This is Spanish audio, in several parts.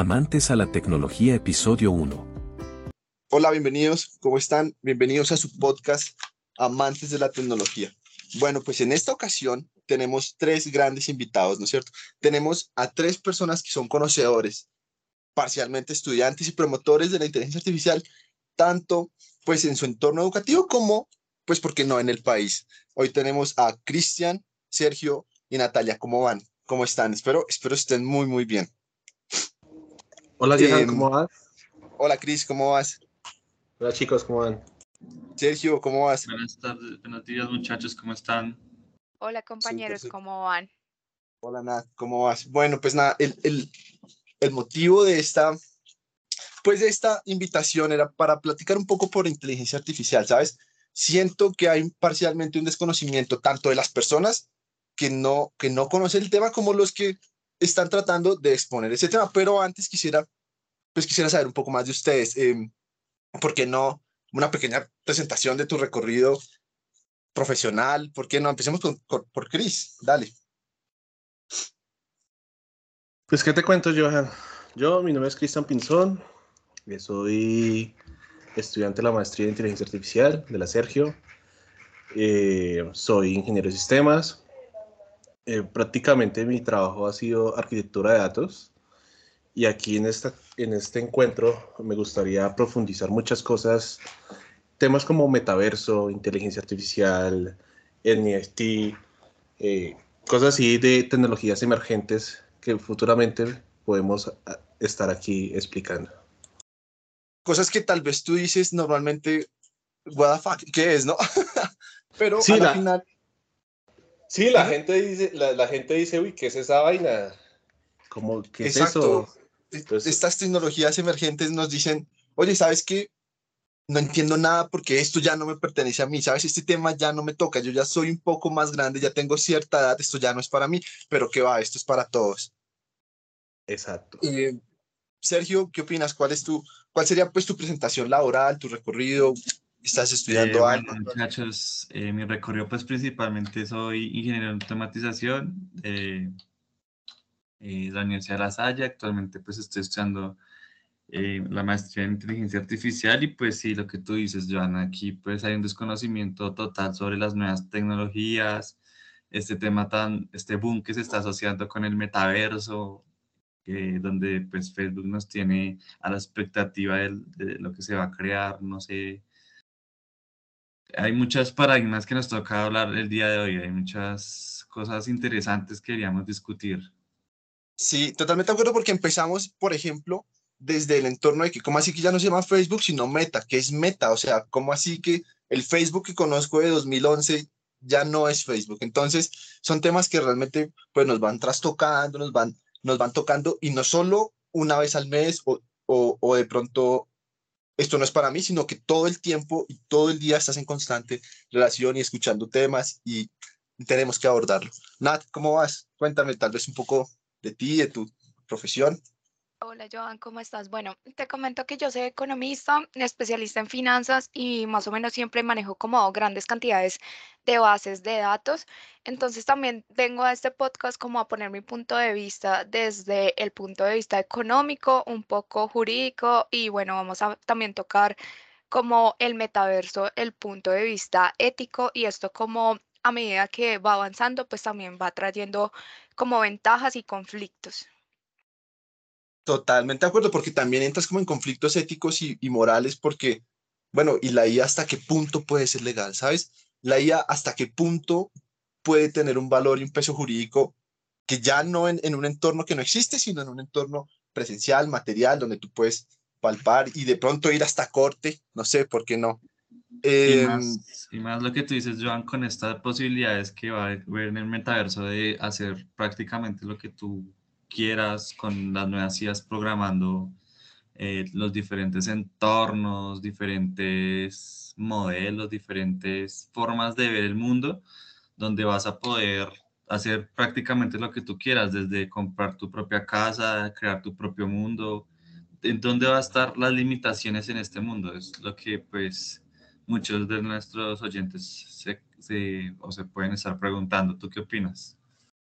Amantes a la Tecnología, episodio 1. Hola, bienvenidos. ¿Cómo están? Bienvenidos a su podcast Amantes de la Tecnología. Bueno, pues en esta ocasión tenemos tres grandes invitados, ¿no es cierto? Tenemos a tres personas que son conocedores, parcialmente estudiantes y promotores de la inteligencia artificial, tanto pues en su entorno educativo como pues porque no en el país. Hoy tenemos a Cristian, Sergio y Natalia. ¿Cómo van? ¿Cómo están? Espero, espero estén muy, muy bien. Hola, Johan, ¿cómo vas? Hola, Cris, ¿cómo vas? Hola, chicos, ¿cómo van? Sergio, ¿cómo vas? Buenas tardes, buenos días, muchachos, ¿cómo están? Hola, compañeros, ¿cómo van? Hola, Nat, ¿cómo vas? Bueno, pues nada, el, el, el motivo de esta, pues de esta invitación era para platicar un poco por inteligencia artificial, ¿sabes? Siento que hay parcialmente un desconocimiento tanto de las personas que no, que no conocen el tema como los que están tratando de exponer ese tema, pero antes quisiera, pues quisiera saber un poco más de ustedes. Eh, ¿Por qué no una pequeña presentación de tu recorrido profesional? ¿Por qué no? Empecemos con, por Chris, dale. Pues, ¿qué te cuento, Johan? Yo, mi nombre es Cristian Pinzón, soy estudiante de la maestría de inteligencia artificial de la Sergio, eh, soy ingeniero de sistemas, eh, prácticamente mi trabajo ha sido arquitectura de datos y aquí en, esta, en este encuentro me gustaría profundizar muchas cosas, temas como metaverso, inteligencia artificial, NFT, eh, cosas así de tecnologías emergentes que futuramente podemos ah, estar aquí explicando. Cosas que tal vez tú dices normalmente, what the fuck, ¿qué es, no? Pero sí, al la, final Sí, la gente dice, la, la, gente dice, uy, ¿qué es esa vaina? Como, ¿qué Exacto. es eso? Entonces, Estas tecnologías emergentes nos dicen, oye, ¿sabes qué? No entiendo nada porque esto ya no me pertenece a mí, ¿sabes? Este tema ya no me toca, yo ya soy un poco más grande, ya tengo cierta edad, esto ya no es para mí, pero ¿qué va? Esto es para todos. Exacto. Eh, Sergio, ¿qué opinas? ¿Cuál, es tu, ¿Cuál sería pues tu presentación laboral, tu recorrido? ¿Estás estudiando eh, algo? Bueno, muchachos, eh, mi recorrido pues principalmente soy ingeniero en automatización eh, la Universidad de La Salle. Actualmente pues estoy estudiando eh, la maestría en inteligencia artificial y pues sí, lo que tú dices, Joana, aquí pues hay un desconocimiento total sobre las nuevas tecnologías, este tema tan, este boom que se está asociando con el metaverso, eh, donde pues Facebook nos tiene a la expectativa de, de, lo que se va a crear, no sé. Hay muchas paradigmas que nos toca hablar el día de hoy, hay muchas cosas interesantes que queríamos discutir. Sí, totalmente de acuerdo porque empezamos, por ejemplo, desde el entorno de que, ¿cómo así que ya no se llama Facebook, sino Meta? que es Meta? O sea, ¿cómo así que el Facebook que conozco de 2011 ya no es Facebook? Entonces, son temas que realmente pues, nos van trastocando, nos van, nos van tocando y no solo una vez al mes o, o, o de pronto esto no es para mí, sino que todo el tiempo y todo el día estás en constante relación y escuchando temas y tenemos que abordarlo. Nat, ¿cómo vas? Cuéntame tal vez un poco de ti, de tu profesión. Hola Joan, ¿cómo estás? Bueno, te comento que yo soy economista, especialista en finanzas y más o menos siempre manejo como grandes cantidades de bases de datos. Entonces también vengo a este podcast como a poner mi punto de vista desde el punto de vista económico, un poco jurídico y bueno, vamos a también tocar como el metaverso, el punto de vista ético y esto como a medida que va avanzando, pues también va trayendo como ventajas y conflictos. Totalmente de acuerdo, porque también entras como en conflictos éticos y, morales, porque, bueno, y la IA hasta qué punto puede ser legal, ¿sabes? La IA hasta qué punto puede tener un valor y un peso jurídico que ya no en un entorno que no existe, sino en un entorno presencial, material, donde tú puedes palpar y de pronto ir hasta corte, no sé, ¿por qué no? Eh, y, más, y, más, lo que tú dices, Joan, con estas posibilidades que va a haber en el metaverso de hacer prácticamente lo que tú quieras con las nuevas IAs programando eh, los diferentes entornos, diferentes modelos, diferentes formas de ver el mundo, donde vas a poder hacer prácticamente lo que tú quieras, desde comprar tu propia casa, crear tu propio mundo. ¿En dónde va a estar las limitaciones en este mundo? Es lo que pues muchos de nuestros oyentes se, se, pueden estar preguntando. ¿Tú qué opinas?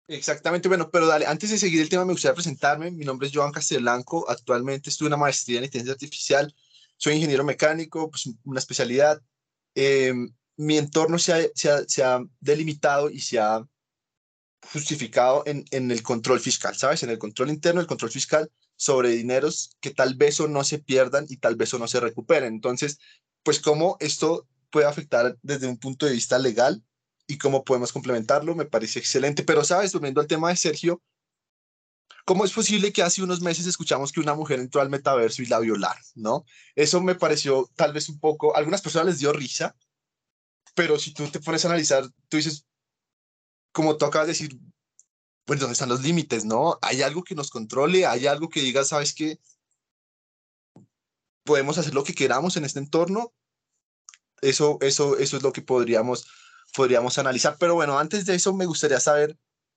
Exactamente, bueno, pero dale, antes de seguir el tema me gustaría presentarme. Mi nombre es Joan Castellanco, actualmente estudio una maestría en inteligencia artificial, soy ingeniero mecánico, pues una especialidad. Eh, mi entorno se ha, se, ha, se ha, delimitado y se ha justificado en, en, el control fiscal, ¿sabes? En el control interno, el control fiscal sobre dineros que tal vez o no se pierdan y tal vez o no se recuperen. Entonces, pues cómo esto puede afectar desde un punto de vista legal y cómo podemos complementarlo, me parece excelente. Pero, ¿sabes? Volviendo al tema de Sergio, ¿cómo es posible que hace unos meses escuchamos que una mujer entró al metaverso y la violaron, ¿no? Eso me pareció tal vez un poco, a algunas personas les dio risa, pero si tú te pones a analizar, tú dices, como tú acabas de decir, pues, ¿dónde están los límites, no? Hay algo que nos controle, hay algo que diga, ¿sabes qué? Podemos hacer lo que queramos en este entorno. Eso, eso, eso es lo que podríamos podríamos analizar. Pero bueno, antes de eso me gustaría saber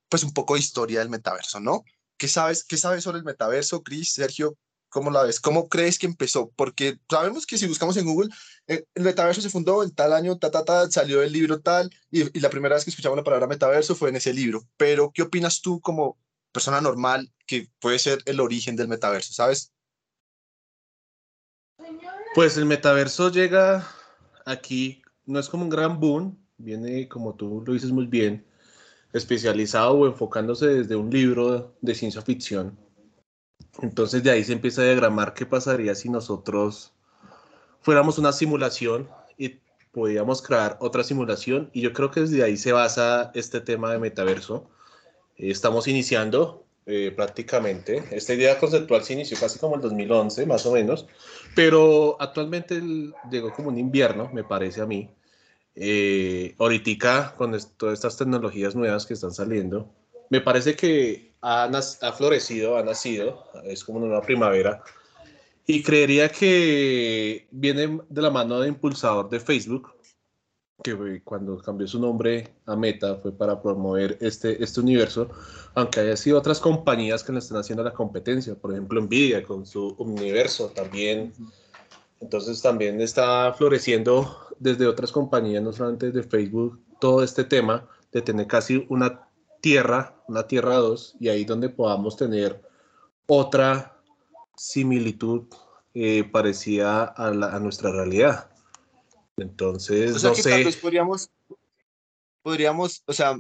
pues un poco de historia del metaverso, ¿no? ¿Qué sabes, qué sabes sobre el metaverso, Chris, Sergio? ¿Cómo la ves? ¿Cómo crees que empezó? Porque sabemos que si buscamos en Google, eh, el metaverso se fundó en tal año, ta, ta, ta, salió el libro tal, y, y la primera vez que escuchamos la palabra metaverso fue en ese libro. Pero, ¿qué opinas tú como persona normal que puede ser el origen del metaverso, sabes? Pues el metaverso llega aquí, no es como un gran boom, viene, como tú lo dices muy bien, especializado o enfocándose desde un libro de ciencia ficción. Entonces de ahí se empieza a diagramar qué pasaría si nosotros fuéramos una simulación y podíamos crear otra simulación. Y yo creo que desde ahí se basa este tema de metaverso. estamos iniciando eh, prácticamente. Esta idea conceptual se inició casi como en 2011, más o menos, pero actualmente llegó como un invierno, me parece a mí, eh, ahorita con todas estas tecnologías nuevas que están saliendo, me parece que ha, ha florecido, ha nacido, es como una primavera, y creería que viene de la mano de impulsador de Facebook, que cuando cambió su nombre a Meta fue para promover este, este universo, aunque haya sido otras compañías que le están haciendo la competencia, por ejemplo Nvidia con su universo también. Entonces también está floreciendo desde otras compañías, no solamente de Facebook, todo este tema de tener casi una tierra, una tierra 2, y ahí donde podamos tener otra similitud eh, parecida a, la, a, nuestra realidad. Entonces, o sea, no que sé. Tal vez podríamos, podríamos, o sea,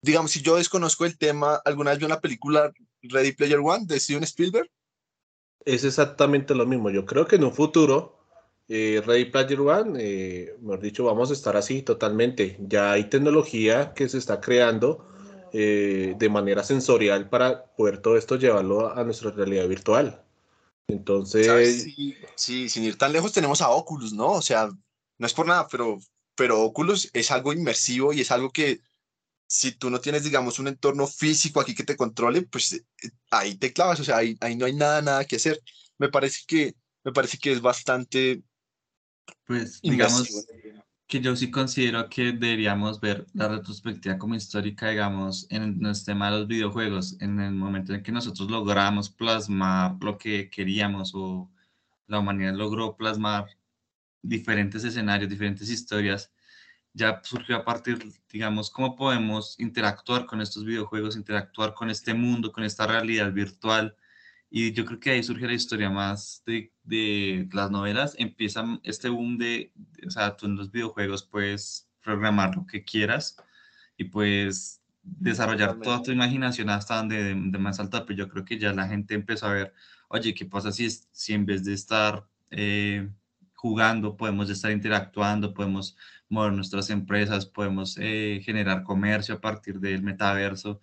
digamos, si yo desconozco el tema, ¿alguna vez vi una película Ready Player One de Steven Spielberg? Es exactamente lo mismo. Yo creo que en un futuro, eh, Ready Player One, eh, mejor dicho, vamos a estar así totalmente. Ya hay tecnología que se está creando eh, de manera sensorial para poder todo esto llevarlo a, a nuestra realidad virtual. Entonces. Sí, sí, sin ir tan lejos, tenemos a Oculus, ¿no? O sea, no es por nada, pero, pero Oculus es algo inmersivo y es algo que si tú no tienes, digamos, un entorno físico aquí que te controle, pues eh, ahí te clavas, o sea, ahí, ahí no hay nada, nada que hacer. Me parece que, me parece que es bastante... Pues, digamos, que yo sí considero que deberíamos ver la retrospectiva como histórica, digamos, en el tema de los videojuegos, en el momento en que nosotros logramos plasmar lo que queríamos o la humanidad logró plasmar diferentes escenarios, diferentes historias, ya surgió a partir, digamos, cómo podemos interactuar con estos videojuegos, interactuar con este mundo, con esta realidad virtual. Y yo creo que ahí surge la historia más de, de las novelas. Empieza este boom de, o sea, tú en los videojuegos puedes programar lo que quieras y puedes desarrollar toda tu imaginación hasta donde de, de más alta, pero yo creo que ya la gente empezó a ver, oye, ¿qué pasa si, si en vez de estar eh, jugando, podemos estar interactuando, podemos mover nuestras empresas, podemos eh, generar comercio a partir del metaverso.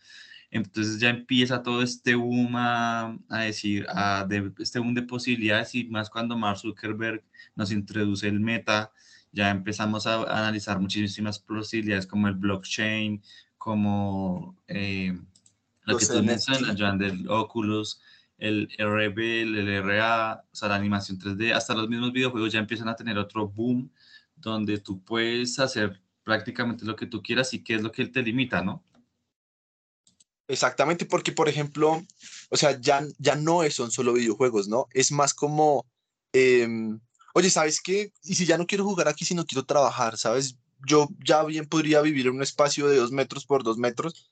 Entonces ya empieza todo este boom a, a decir, a de, este boom de posibilidades y más cuando Mark Zuckerberg nos introduce el meta, ya empezamos a, a analizar muchísimas posibilidades como el blockchain, como eh, lo Los que tú mencionas, Joan, del Oculus, el RB, el RA, o sea, la animación 3D, hasta los mismos videojuegos ya empiezan a tener otro boom donde tú puedes hacer prácticamente lo que tú quieras y qué es lo que te limita, ¿no? Exactamente, porque por ejemplo, o sea, ya, ya no son solo videojuegos, ¿no? Es más como, em, oye, ¿sabes qué? Y si ya no quiero jugar aquí, si no quiero trabajar, ¿sabes? Yo ya bien podría vivir en un espacio de dos metros por dos metros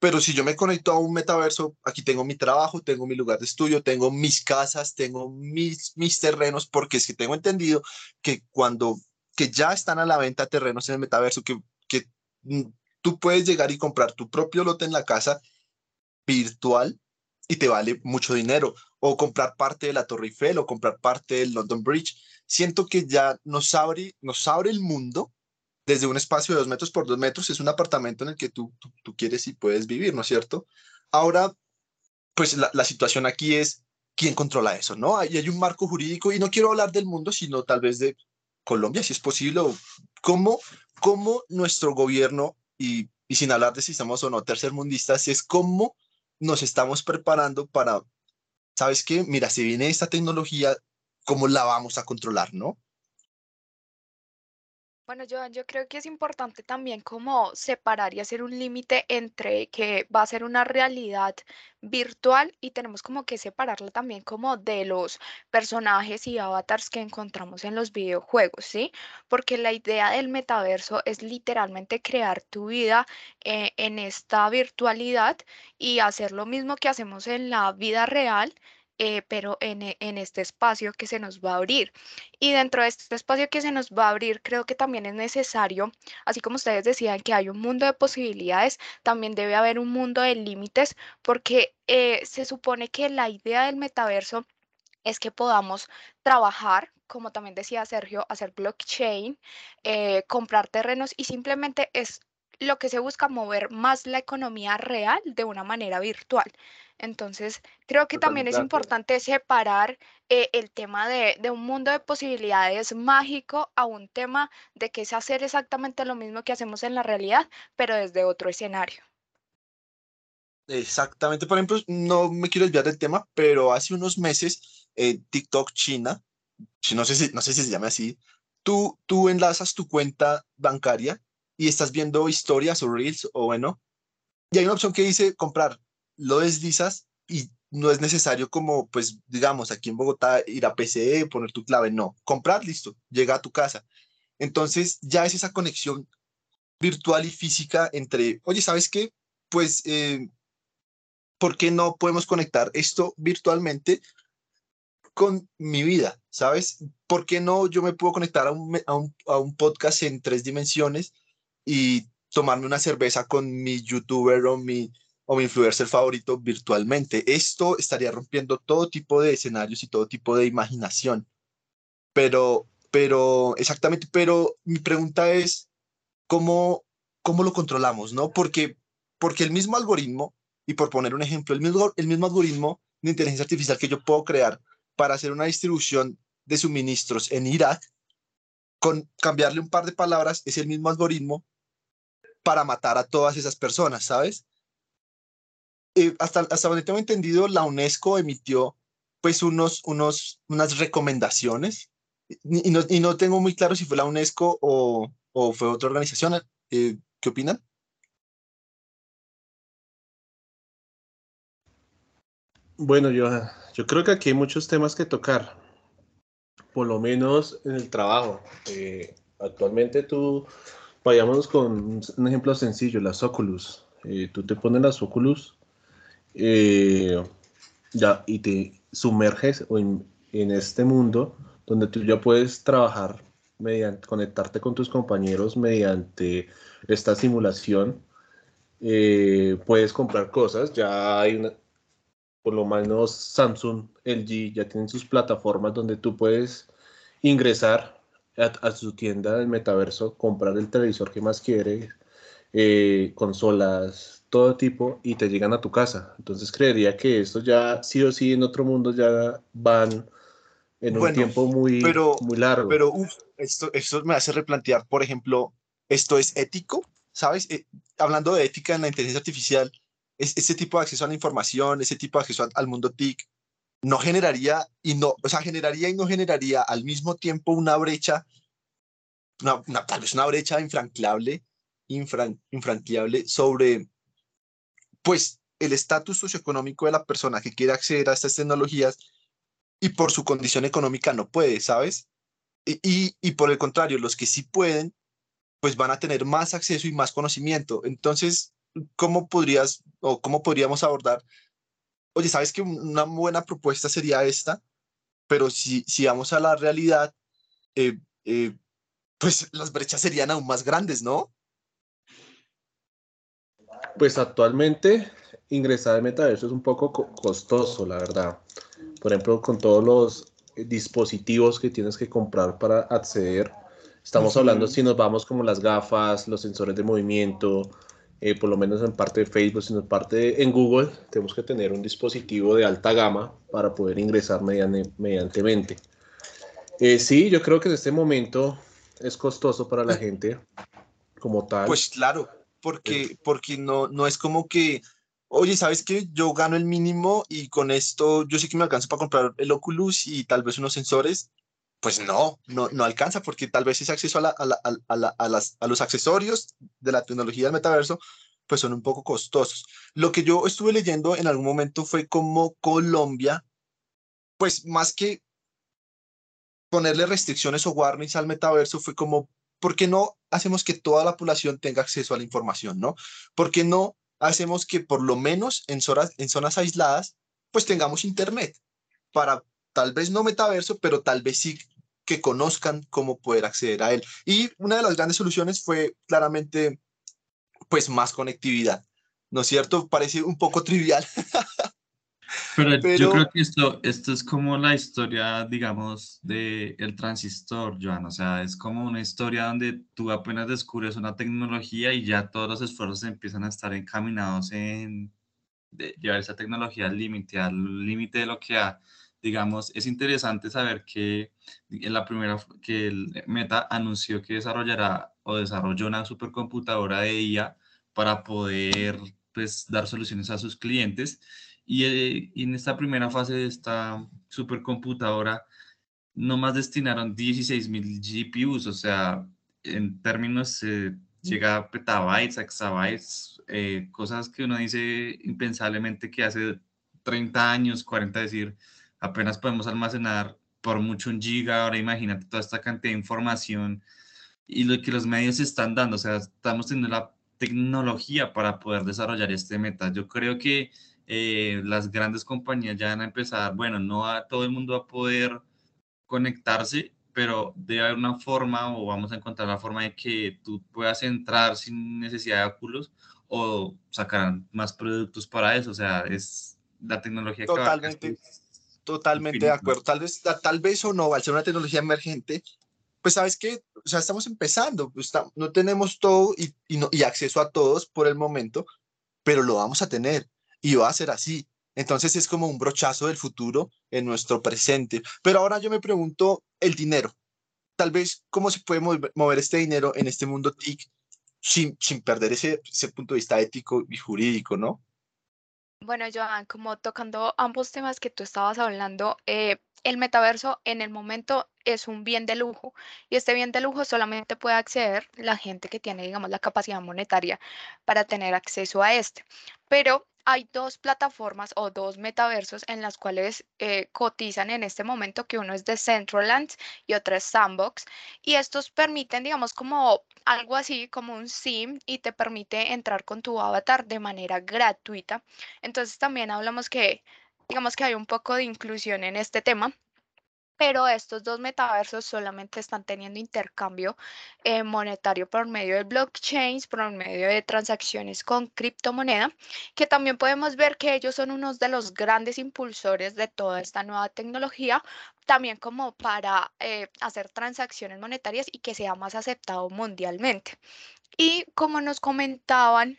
pero si yo me conecto a un metaverso, aquí tengo mi trabajo, tengo mi lugar de estudio, tengo mis casas, tengo mis, mis terrenos, porque es que tengo entendido que cuando que ya están a la venta terrenos en el metaverso, que, que mm, tú puedes llegar y comprar tu propio lote en la casa virtual y te vale mucho dinero, o comprar parte de la Torre Eiffel o comprar parte del London Bridge. Siento que ya nos abre, nos abre el mundo desde un espacio de dos metros por dos metros, es un apartamento en el que tú, tú, quieres y puedes vivir, ¿no es cierto? Ahora, pues la, situación aquí es quién controla eso, ¿no? Hay, hay un marco jurídico y no quiero hablar del mundo, sino tal vez de Colombia, si es posible, o cómo, cómo nuestro gobierno, y, y sin hablar de si estamos o no tercermundistas, es cómo nos estamos preparando para, ¿sabes qué? Mira, si viene esta tecnología, ¿cómo la vamos a controlar, no? Bueno, yo, yo creo que es importante también como separar y hacer un límite entre que va a ser una realidad virtual y tenemos como que separarla también como de los personajes y avatars que encontramos en los videojuegos, ¿sí? Porque la idea del metaverso es literalmente crear tu vida eh, en esta virtualidad y hacer lo mismo que hacemos en la vida real eh, pero en, e, en, este espacio que se nos va a abrir. Y dentro de este espacio que se nos va a abrir, creo que también es necesario, así como ustedes decían que hay un mundo de posibilidades, también debe haber un mundo de límites, porque eh, se supone que la idea del metaverso es que podamos trabajar, como también decía Sergio, hacer blockchain, eh, comprar terrenos y simplemente es lo que se busca mover más la economía real de una manera virtual. Entonces, creo que también es importante separar eh, el tema de, un mundo de posibilidades mágico a un tema de que es hacer exactamente lo mismo que hacemos en la realidad, pero desde otro escenario. Exactamente, por ejemplo, no me quiero desviar del tema, pero hace unos meses en TikTok China, no sé si, no sé si se llama así, tú, tú enlazas tu cuenta bancaria y estás viendo historias o reels o bueno, y hay una opción que dice comprar, lo deslizas y no es necesario como, pues, digamos, aquí en Bogotá ir a PCE, poner tu clave, no, comprar, listo, llega a tu casa. Entonces ya es esa conexión virtual y física entre, oye, ¿sabes qué? Pues, eh, ¿por qué no podemos conectar esto virtualmente con mi vida? ¿Sabes? ¿Por qué no yo me puedo conectar a un, a un, a un podcast en tres dimensiones y tomarme una cerveza con mi youtuber o mi, o mi influencer favorito virtualmente. Esto estaría rompiendo todo tipo de escenarios y todo tipo de imaginación. Pero, pero, exactamente, pero mi pregunta es, ¿cómo, cómo lo controlamos? ¿no? Porque, porque el mismo algoritmo, y por poner un ejemplo, el mismo, el mismo algoritmo de inteligencia artificial que yo puedo crear para hacer una distribución de suministros en Irak, con cambiarle un par de palabras, es el mismo algoritmo para matar a todas esas personas, ¿sabes? Eh, hasta, hasta donde tengo entendido, la UNESCO emitió pues unos, unos, unas recomendaciones y no, y no tengo muy claro si fue la UNESCO o, o fue otra organización. Eh, ¿Qué opinan? Bueno, yo, yo creo que aquí hay muchos temas que tocar, por lo menos en el trabajo. Eh, actualmente tú Vayámonos con un ejemplo sencillo, las Oculus. Eh, tú te pones las Oculus eh, ya, y te sumerges en, en, este mundo donde tú ya puedes trabajar, mediante, conectarte con tus compañeros mediante esta simulación. Eh, puedes comprar cosas, ya hay una, por lo menos Samsung, LG ya tienen sus plataformas donde tú puedes ingresar a, su tienda del metaverso, comprar el televisor que más quieres, eh, consolas, todo tipo, y te llegan a tu casa. Entonces creería que esto ya sí o sí en otro mundo ya van en un tiempo muy, muy largo. Pero esto, esto me hace replantear, por ejemplo, ¿esto es ético? ¿Sabes? Eh, hablando de ética en la inteligencia artificial, es, ese tipo de acceso a la información, ese tipo de acceso al mundo TIC, no generaría y no, o sea, generaría y no generaría al mismo tiempo una brecha, una, tal vez una brecha infranqueable, infran, infranqueable sobre, pues, el estatus socioeconómico de la persona que quiere acceder a estas tecnologías y por su condición económica no puede, ¿sabes? Y, y, y por el contrario, los que sí pueden, pues van a tener más acceso y más conocimiento. Entonces, cómo podrías o cómo podríamos abordar, oye, sabes que una buena propuesta sería esta, pero si, si vamos a la realidad, eh, eh, pues las brechas serían aún más grandes, ¿no? Pues actualmente ingresar al metaverso es un poco costoso, la verdad. Por ejemplo, con todos los dispositivos que tienes que comprar para acceder. Estamos hablando si nos vamos como las gafas, los sensores de movimiento, eh, por lo menos en parte de Facebook, sino en parte en Google, tenemos que tener un dispositivo de alta gama para poder ingresar mediante. Eh, sí, yo creo que en este momento es costoso para la gente como tal. Pues claro, porque, porque no, no es como que, oye, ¿sabes qué? Yo gano el mínimo y con esto yo sí que me alcanzo para comprar el Oculus y tal vez unos sensores. Pues no, no, no alcanza porque tal vez ese acceso a, la, a, la, a, la, a, las, a los accesorios de la tecnología del metaverso pues son un poco costosos. Lo que yo estuve leyendo en algún momento fue como Colombia, pues más que ponerle restricciones o warnings al metaverso, fue como, ¿por qué no hacemos que toda la población tenga acceso a la información, no? ¿Por qué no hacemos que por lo menos en zonas, en zonas aisladas, pues tengamos internet para tal vez no metaverso, pero tal vez sí que conozcan cómo poder acceder a él. Y una de las grandes soluciones fue claramente, pues, más conectividad. ¿No es cierto? Parece un poco trivial. Pero, yo creo que esto, esto es como la historia, digamos, del el transistor, Joan. O sea, es como una historia donde tú apenas descubres una tecnología y ya todos los esfuerzos empiezan a estar encaminados en llevar esa tecnología al límite, al límite de lo que ha, digamos, es interesante saber que en la primera, que el Meta anunció que desarrollará o desarrolló una supercomputadora de IA para poder, pues, dar soluciones a sus clientes. Eh, y, en esta primera fase de esta supercomputadora, nomás destinaron 16.000 GPUs, o sea, en términos eh, llega a petabytes, exabytes, eh, cosas que uno dice impensablemente que hace 30 años, 40, decir, apenas podemos almacenar por mucho un giga, ahora imagínate toda esta cantidad de información y lo que los medios están dando, o sea, estamos teniendo la tecnología para poder desarrollar este meta. Yo creo que eh, las grandes compañías ya van a empezar, bueno, no a todo el mundo va a poder conectarse, pero debe haber una forma o vamos a encontrar la forma de que tú puedas entrar sin necesidad de óculos o sacar más productos para eso. O sea, es la tecnología totalmente, totalmente de acuerdo. Tal vez, tal vez o no, al ser una tecnología emergente, pues sabes que, o sea, estamos empezando, no tenemos todo y, y, no, y acceso a todos por el momento, pero lo vamos a tener y va a ser así. Entonces es como un brochazo del futuro en nuestro presente. Pero ahora yo me pregunto el dinero. Tal vez cómo se puede mover este dinero en este mundo TIC sin, sin perder ese, ese punto de vista ético y jurídico, ¿no? Bueno, Joan, como tocando ambos temas que tú estabas hablando, eh, el metaverso en el momento es un bien de lujo y este bien de lujo solamente puede acceder la gente que tiene, digamos, la capacidad monetaria para tener acceso a este. Pero hay dos plataformas o dos metaversos en las cuales eh, cotizan en este momento, que uno es de Decentraland y otro es Sandbox. Y estos permiten, digamos, como algo así como un SIM y te permite entrar con tu avatar de manera gratuita. Entonces también hablamos que, digamos que hay un poco de inclusión en este tema pero estos dos metaversos solamente están teniendo intercambio eh, monetario por medio de blockchains, por medio de transacciones con criptomoneda, que también podemos ver que ellos son unos de los grandes impulsores de toda esta nueva tecnología, también como para eh, hacer transacciones monetarias y que sea más aceptado mundialmente. Y como nos comentaban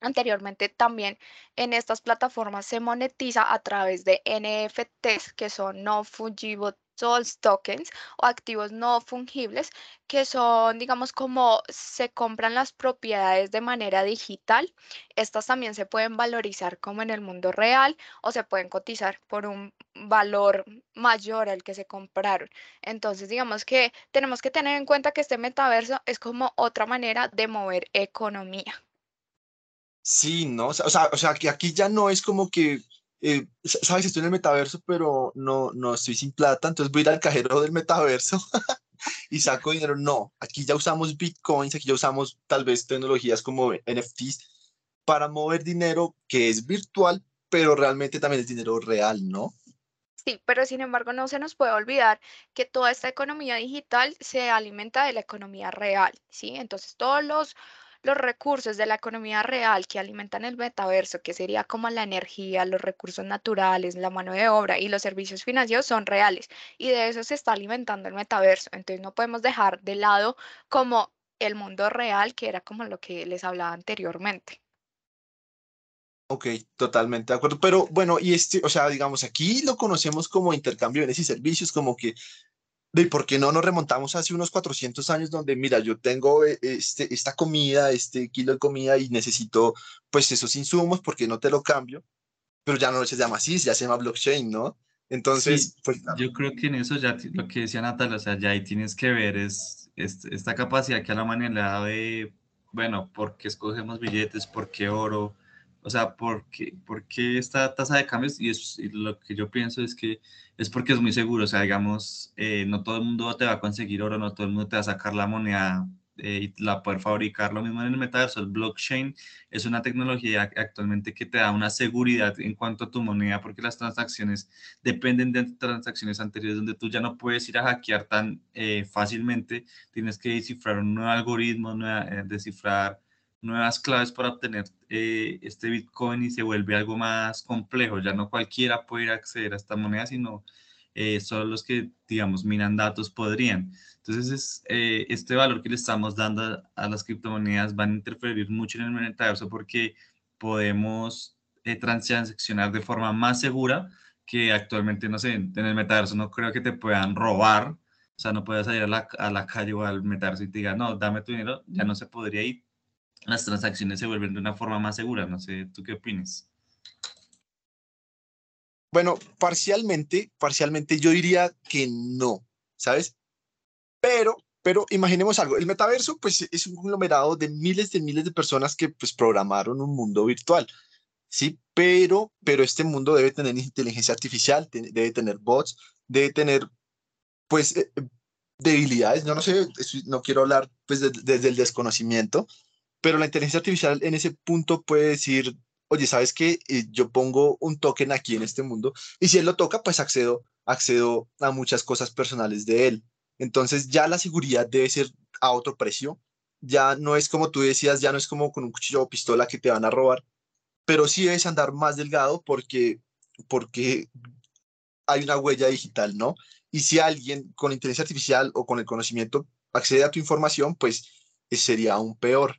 Anteriormente también en estas plataformas se monetiza a través de NFTs, que son no fungible tokens o activos no fungibles, que son, digamos, como se compran las propiedades de manera digital. Estas también se pueden valorizar como en el mundo real o se pueden cotizar por un valor mayor al que se compraron. Entonces, digamos que tenemos que tener en cuenta que este metaverso es como otra manera de mover economía. Sí, ¿no? O sea, o sea, que aquí ya no es como que eh, sabes, estoy en el metaverso, pero no, no estoy sin plata, entonces voy a ir al cajero del metaverso y saco dinero. No, aquí ya usamos bitcoins, aquí ya usamos tal vez tecnologías como NFTs para mover dinero que es virtual, pero realmente también es dinero real, ¿no? Sí, pero sin embargo no se nos puede olvidar que toda esta economía digital se alimenta de la economía real, ¿sí? Entonces todos los, los recursos de la economía real que alimentan el metaverso, que sería como la energía, los recursos naturales, la mano de obra y los servicios financieros son reales y de eso se está alimentando el metaverso. Entonces no podemos dejar de lado como el mundo real, que era como lo que les hablaba anteriormente. Ok, totalmente de acuerdo. Pero bueno, y este, o sea, digamos, aquí lo conocemos como intercambio de bienes y servicios, como que, de por qué no nos remontamos hace unos 400 años donde, mira, yo tengo eh, este, esta comida, este kilo de comida y necesito, pues, esos insumos porque no te lo cambio, pero ya no se llama así, ya se llama blockchain, ¿no? Entonces, pues... Yo creo que en eso ya lo que decía Natalia, o sea, ya ahí tienes que ver es, esta capacidad que a la humanidad de, bueno, ¿por qué escogemos billetes? ¿Por qué oro? O sea, ¿por qué, esta tasa de cambios? Y, es, lo que yo pienso es que es porque es muy seguro. O sea, digamos, eh, no todo el mundo te va a conseguir oro, no todo el mundo te va a sacar la moneda eh, y la poder fabricar. Lo mismo en el metaverso, el blockchain es una tecnología actualmente que te da una seguridad en cuanto a tu moneda, porque las transacciones dependen de transacciones anteriores donde tú ya no puedes ir a hackear tan eh, fácilmente. Tienes que descifrar un nuevo algoritmo, descifrar nuevas claves para obtener eh, este Bitcoin y se vuelve algo más complejo. Ya no cualquiera puede acceder a esta moneda, sino eh, solo los que, digamos, minan datos podrían. Entonces, es, eh, este valor que le estamos dando a, las criptomonedas van a interferir mucho en el metaverso porque podemos transaccionar de forma más segura que actualmente, no sé, en el metaverso no creo que te puedan robar. O sea, no puedes salir a la, a la calle o al metaverso y te diga, no, dame tu dinero, ya no se podría ir las transacciones se vuelven de una forma más segura. No sé, ¿tú qué opinas? Bueno, parcialmente, parcialmente yo diría que no, ¿sabes? Pero, pero imaginemos algo, el metaverso pues es un conglomerado de miles de miles de personas que pues programaron un mundo virtual, ¿sí? Pero, pero este mundo debe tener inteligencia artificial, debe tener bots, debe tener pues eh, debilidades, no, no sé, no quiero hablar pues desde el desconocimiento, pero la inteligencia artificial en ese punto puede decir, oye, ¿sabes qué? Eh, yo pongo un token aquí en este mundo y si él lo toca, pues accedo, accedo a muchas cosas personales de él. Entonces ya la seguridad debe ser a otro precio. Ya no es como tú decías, ya no es como con un cuchillo o pistola que te van a robar, pero sí debes andar más delgado porque, porque hay una huella digital, ¿no? Y si alguien con inteligencia artificial o con el conocimiento accede a tu información, pues eh, sería aún peor.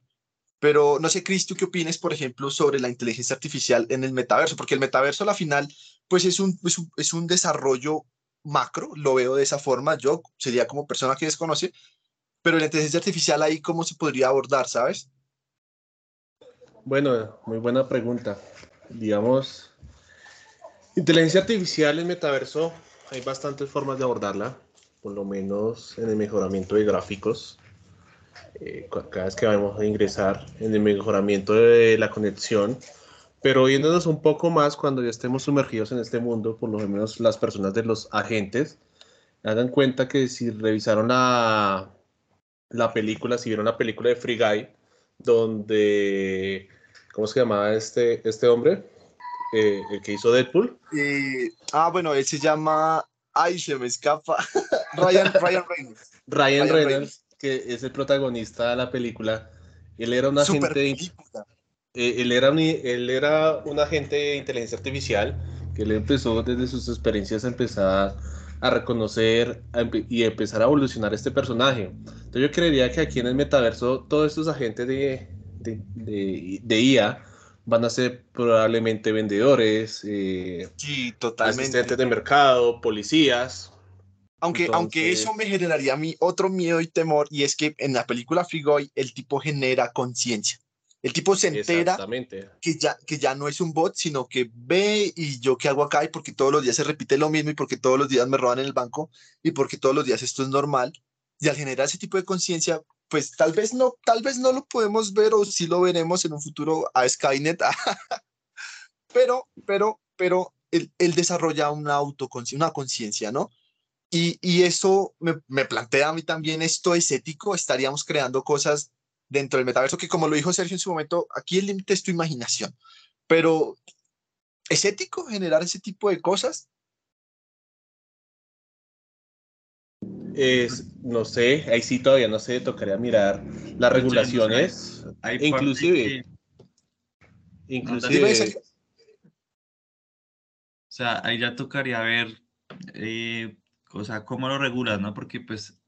Pero no sé, Cris, ¿tú qué opinas, por ejemplo, sobre la inteligencia artificial en el metaverso? Porque el metaverso, a la final, pues es un, es un, desarrollo macro, lo veo de esa forma, yo sería como persona que desconoce, pero la inteligencia artificial ahí, ¿cómo se podría abordar, sabes? Bueno, muy buena pregunta. Digamos, inteligencia artificial en metaverso, hay bastantes formas de abordarla, por lo menos en el mejoramiento de gráficos, eh, cada vez que vamos a ingresar en el mejoramiento de la conexión, pero viéndonos un poco más cuando ya estemos sumergidos en este mundo, por lo menos las personas de los agentes, hagan cuenta que si revisaron la, la película, si vieron la película de Free Guy, donde, ¿cómo se llamaba este, este hombre? Eh, el que hizo Deadpool. ah, bueno, él se llama, ay, se me escapa, Ryan, Ryan Reynolds. Ryan, Reynolds que es el protagonista de la película, él era un agente. Eh, él, era un, él era un agente de inteligencia artificial que él empezó desde sus experiencias a empezar a reconocer y empezar a evolucionar este personaje. Entonces yo creería que aquí en el metaverso todos estos agentes de, de, de, IA van a ser probablemente vendedores, eh, totalmente. asistentes de mercado, policías, aunque, aunque eso me generaría a mí otro miedo y temor, y es que en la película Frigoy el tipo genera conciencia. El tipo se entera que ya, que ya no es un bot, sino que ve y yo qué hago acá y porque todos los días se repite lo mismo y porque todos los días me roban en el banco y porque todos los días esto es normal. Y al generar ese tipo de conciencia, pues tal vez no, tal vez no lo podemos ver o sí lo veremos en un futuro a Skynet. pero, pero, pero él, él desarrolla una autoconciencia, una conciencia, ¿no? Y, y eso me, me, plantea a mí también, esto es ético, estaríamos creando cosas dentro del metaverso, que como lo dijo Sergio en su momento, aquí el límite es tu imaginación. Pero, ¿es ético generar ese tipo de cosas? Es, no sé, ahí sí todavía no sé, tocaría mirar las regulaciones. Hay inclusive, inclusive, o sea, ahí ya tocaría ver, eh, o sea, cómo lo regulas, ¿no? Porque pues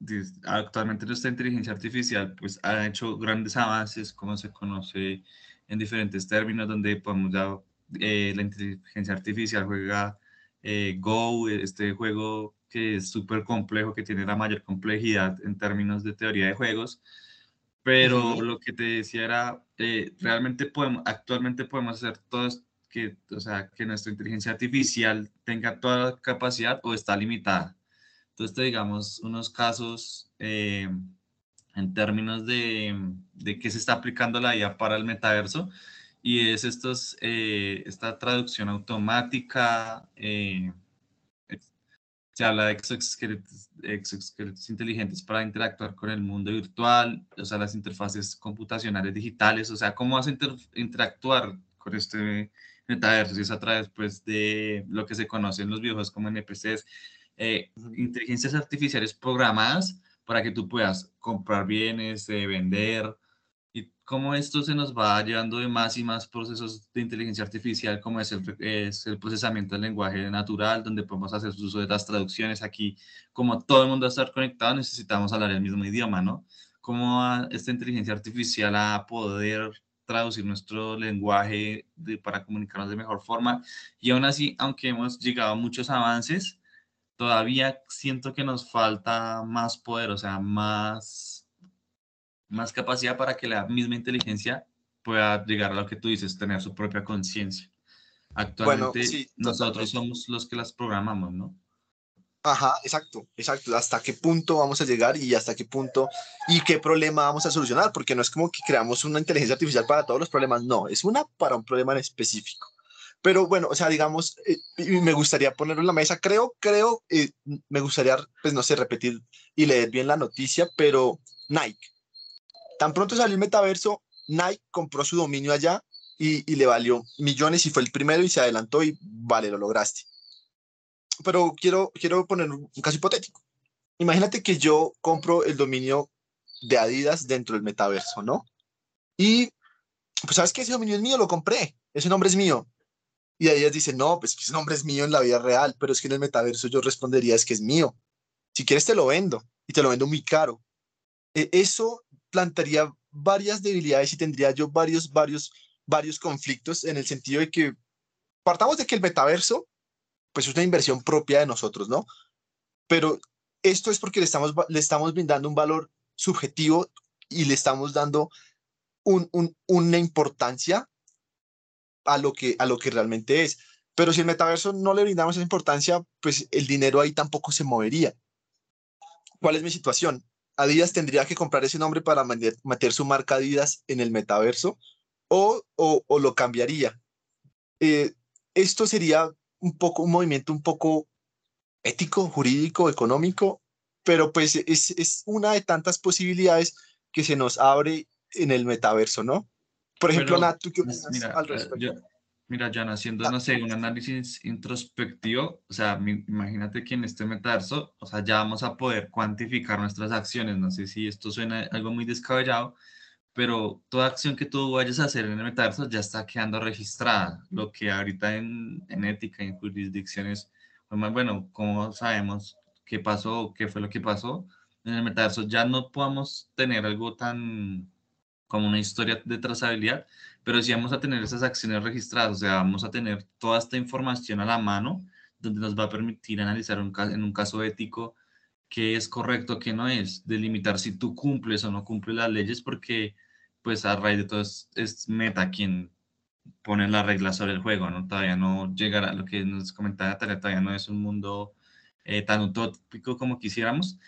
actualmente nuestra inteligencia artificial pues ha hecho grandes avances, como se conoce en diferentes términos, donde podemos ya, eh, la inteligencia artificial juega eh, Go, este juego que es súper complejo, que tiene la mayor complejidad en términos de teoría de juegos. Pero lo que te decía era, eh, realmente podemos, actualmente podemos hacer todo que, o sea, que nuestra inteligencia artificial tenga toda la capacidad o está limitada. Entonces, digamos, unos casos eh, en términos de, de qué se está aplicando la IA para el metaverso, y es estos, eh, esta traducción automática, se habla de exoesqueletos, inteligentes para interactuar con el mundo virtual, o sea, las interfaces computacionales digitales, o sea, cómo vas a interactuar con este metaverso, si es a través pues, de lo que se conoce en los videojuegos como NPCs, eh, inteligencias artificiales programadas para que tú puedas comprar bienes, eh, vender, cómo esto se nos va llevando de más y más procesos de inteligencia artificial, como es el, es el procesamiento del lenguaje natural, donde podemos hacer uso de las traducciones. Aquí, como todo el mundo estar conectado, necesitamos hablar el mismo idioma, ¿no? ¿Cómo va esta inteligencia artificial a poder traducir nuestro lenguaje para comunicarnos de mejor forma? Y aún así, aunque hemos llegado a muchos avances, todavía siento que nos falta más poder, o sea, más más capacidad para que la misma inteligencia pueda llegar a lo que tú dices, tener su propia conciencia. Actualmente nosotros somos los que las programamos, ¿no? Ajá, exacto, exacto. ¿Hasta qué punto vamos a llegar y hasta qué punto y qué problema vamos a solucionar? Porque no es como que creamos una inteligencia artificial para todos los problemas, no, es una para un problema en específico. Pero bueno, o sea, digamos, eh, me gustaría ponerlo en la mesa, creo, creo, eh, me gustaría, pues no sé, repetir y leer bien la noticia, pero Nike, Tan pronto salió el metaverso, Nike compró su dominio allá y, le valió millones y fue el primero y se adelantó y vale, lo lograste. Pero quiero, quiero poner un caso hipotético. Imagínate que yo compro el dominio de Adidas dentro del metaverso, ¿no? Y pues sabes que ese dominio es mío, lo compré, ese nombre es mío. Y Adidas dice, no, pues ese nombre es mío en la vida real, pero es que en el metaverso yo respondería es que es mío. Si quieres te lo vendo y te lo vendo muy caro. E, eso plantearía varias debilidades y tendría yo varios, varios, varios conflictos en el sentido de que partamos de que el metaverso, pues es una inversión propia de nosotros, ¿no? Pero esto es porque le estamos, le estamos brindando un valor subjetivo y le estamos dando un, un, una importancia a lo, que, a lo que realmente es. Pero si el metaverso no le brindamos esa importancia, pues el dinero ahí tampoco se movería. ¿Cuál es mi situación? Adidas tendría que comprar ese nombre para meter su marca Adidas en el metaverso o, o, lo cambiaría. Eh, esto sería un poco un movimiento un poco ético, jurídico, económico, pero pues es, es una de tantas posibilidades que se nos abre en el metaverso, ¿no? Por ejemplo, Nat, ¿tú qué pues, opinas al eh, respecto? Mira, Jan, haciendo, no sé, un análisis introspectivo, o sea, imagínate que en este metaverso, o sea, ya vamos a poder cuantificar nuestras acciones. No sé si esto suena algo muy descabellado, pero toda acción que tú vayas a hacer en el metaverso ya está quedando registrada. Lo que ahorita en, en ética, en jurisdicciones, pues, bueno, como sabemos qué pasó, qué fue lo que pasó en el metaverso, ya no podamos tener algo tan como una historia de trazabilidad, pero sí vamos a tener esas acciones registradas, o sea, vamos a tener toda esta información a la mano, donde nos va a permitir analizar un, en un caso ético qué es correcto, qué no es, delimitar si tú cumples o no cumples las leyes, porque pues a raíz de todo es, Meta quien pone las reglas sobre el juego, ¿no? Todavía no llegará, lo que nos comentaba todavía no es un mundo eh, tan utópico como quisiéramos,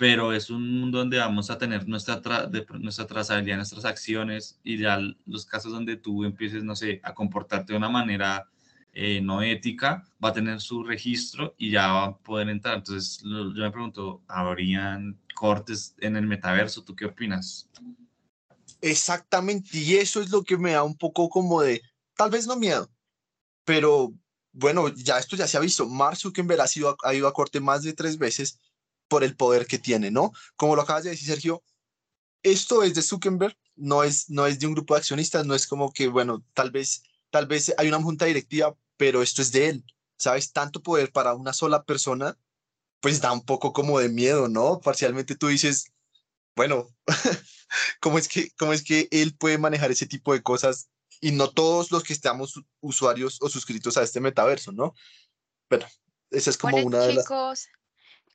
pero es un mundo donde vamos a tener nuestra, de, nuestra trazabilidad, nuestras acciones y ya los casos donde tú empieces, no sé, a comportarte de una manera eh, no ética, va a tener su registro y ya va a poder entrar. Entonces, yo me pregunto, ¿habrían cortes en el metaverso? ¿Tú qué opinas? Exactamente, y eso es lo que me da un poco como de, tal vez no miedo, pero bueno, ya esto ya se ha visto. Mark Zuckerberg ha, sido, ha ido a corte más de tres veces por el poder que tiene, ¿no? Como lo acabas de decir, Sergio, esto es de Zuckerberg, no es, no es de un grupo de accionistas, no es como que, bueno, tal vez, tal vez hay una junta directiva, pero esto es de él, ¿sabes? Tanto poder para una sola persona, pues da un poco como de miedo, ¿no? Parcialmente tú dices, bueno, ¿cómo es que, cómo es que él puede manejar ese tipo de cosas y no todos los que estamos usuarios o suscritos a este metaverso, ¿no? Pero esa es como una de las...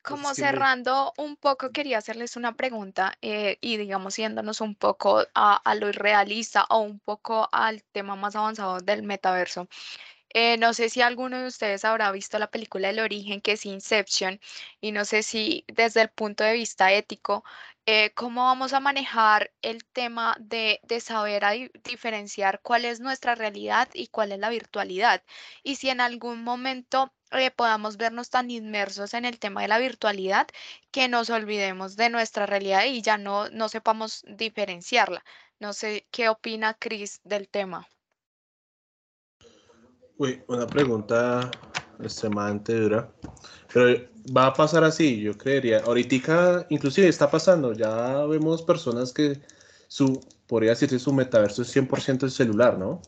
Chicos, como cerrando un poco, quería hacerles una pregunta eh, y digamos yéndonos un poco a, a, lo irrealista o un poco al tema más avanzado del metaverso. Eh, no sé si alguno de ustedes habrá visto la película El origen, que es Inception, y no sé si desde el punto de vista ético, eh, cómo vamos a manejar el tema de, de saber diferenciar cuál es nuestra realidad y cuál es la virtualidad. Y si en algún momento eh, podamos vernos tan inmersos en el tema de la virtualidad que nos olvidemos de nuestra realidad y ya no, no sepamos diferenciarla. No sé qué opina Chris del tema. Una pregunta extremadamente dura. Pero va a pasar así, yo creería. Ahorita, inclusive está pasando, ya vemos personas que su, podría decirse, su metaverso es 100% el celular, ¿no?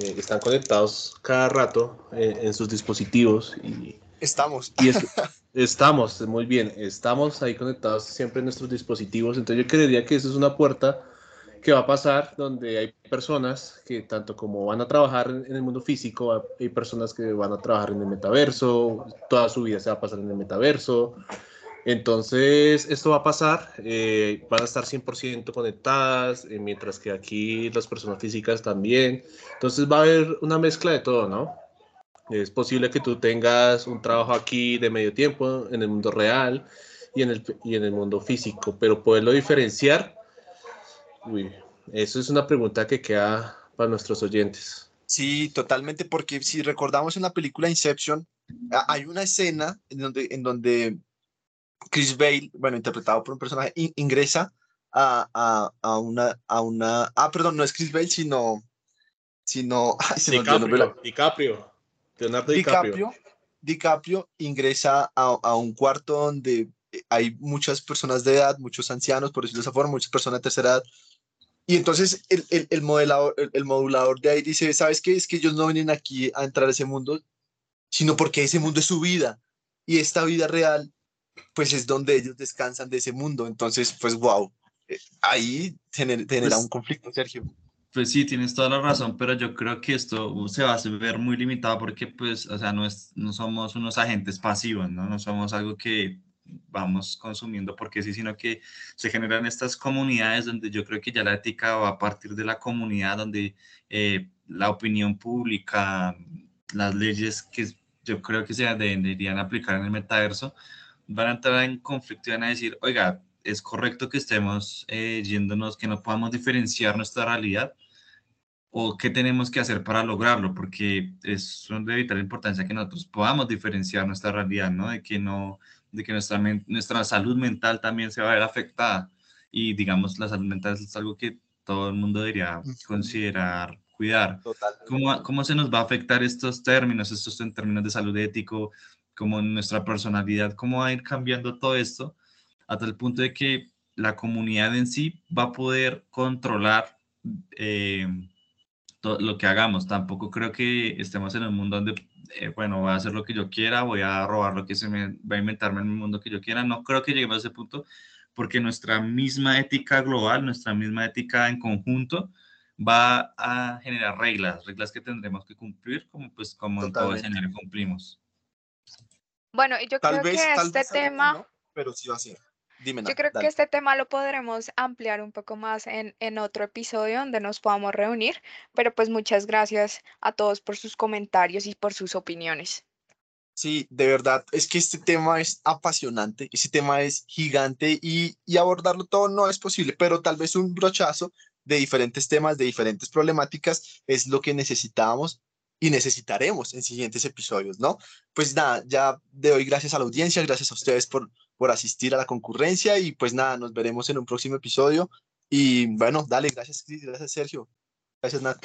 Eh, están conectados cada rato eh, en sus dispositivos y... Estamos. Y estamos, muy bien, estamos ahí conectados siempre en nuestros dispositivos, entonces yo creería que eso es una puerta que va a pasar donde hay personas que tanto como van a trabajar en el mundo físico, hay personas que van a trabajar en el metaverso, toda su vida se va a pasar en el metaverso. Entonces, esto va a pasar, eh, van a estar 100% conectadas, eh, mientras que aquí las personas físicas también. Entonces va a haber una mezcla de todo, ¿no? Es posible que tú tengas un trabajo aquí de medio tiempo en el mundo real y en el, y en el mundo físico, pero poderlo diferenciar Uy, eso es una pregunta que queda para nuestros oyentes. Sí, totalmente, porque si recordamos en la película Inception, hay una escena en donde, en donde Chris Bale, bueno, interpretado por un personaje, ingresa a, a, a, una, a una... Ah, perdón, no es Chris Bale, sino... sino DiCaprio, DiCaprio, Leonardo DiCaprio. DiCaprio, DiCaprio ingresa a, a un cuarto donde hay muchas personas de edad, muchos ancianos, por decirlo de esa forma, muchas personas de tercera edad, y entonces el, el, el modelador, el, modulador de ahí dice, ¿sabes qué? Es que ellos no vienen aquí a entrar a ese mundo, sino porque ese mundo es su vida. Y esta vida real, pues es donde ellos descansan de ese mundo. Entonces, pues, wow, eh, ahí genera, genera pues un conflicto, Sergio. Pues sí, tienes toda la razón, pero yo creo que esto se va a ver muy limitado porque, pues, o sea, no, es, no somos unos agentes pasivos, ¿no? No somos algo que vamos consumiendo porque sí, sino que se generan estas comunidades donde yo creo que ya la ética va a partir de la comunidad, donde eh, la opinión pública, las leyes que yo creo que se deberían aplicar en el metaverso, van a entrar en conflicto y van a decir, oiga, es correcto que estemos eh, yéndonos, que no podamos diferenciar nuestra realidad o qué tenemos que hacer para lograrlo, porque es de vital importancia que nosotros podamos diferenciar nuestra realidad, ¿no? De que no de que nuestra, nuestra salud mental también se va a ver afectada. Y digamos, la salud mental es algo que todo el mundo debería considerar, cuidar. ¿Cómo, ¿Cómo se nos va a afectar estos términos, estos en términos de salud ético, como nuestra personalidad, cómo va a ir cambiando todo esto hasta el punto de que la comunidad en sí va a poder controlar eh, todo lo que hagamos. Tampoco creo que estemos en un mundo donde eh, bueno, voy a hacer lo que yo quiera, voy a robar lo que se me va a inventarme en el mundo que yo quiera. No creo que lleguemos a ese punto porque nuestra misma ética global, nuestra misma ética en conjunto va a generar reglas, reglas que tendremos que cumplir como pues como en todo escenario cumplimos. Bueno, yo creo que este tema... pero sí va a ser. Yo creo que este tema lo podremos ampliar un poco más en, en otro episodio donde nos podamos reunir, pero pues muchas gracias a todos por sus comentarios y por sus opiniones. Sí, de verdad, es que este tema es apasionante, este tema es gigante y, y abordarlo todo no es posible, pero tal vez un brochazo de diferentes temas, de diferentes problemáticas es lo que necesitábamos y necesitaremos en siguientes episodios, ¿no? Pues nada, ya de hoy gracias a la audiencia, gracias a ustedes por, por asistir a la concurrencia y pues nada, nos veremos en un próximo episodio. Y bueno, dale, gracias Cris, gracias Sergio, gracias Nat.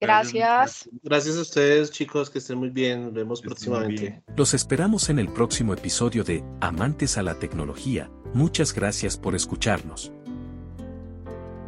Gracias. Gracias a ustedes, chicos, que estén muy bien. Nos vemos próximamente. bien. Los esperamos en el próximo episodio de Amantes a la Tecnología. Muchas gracias por escucharnos.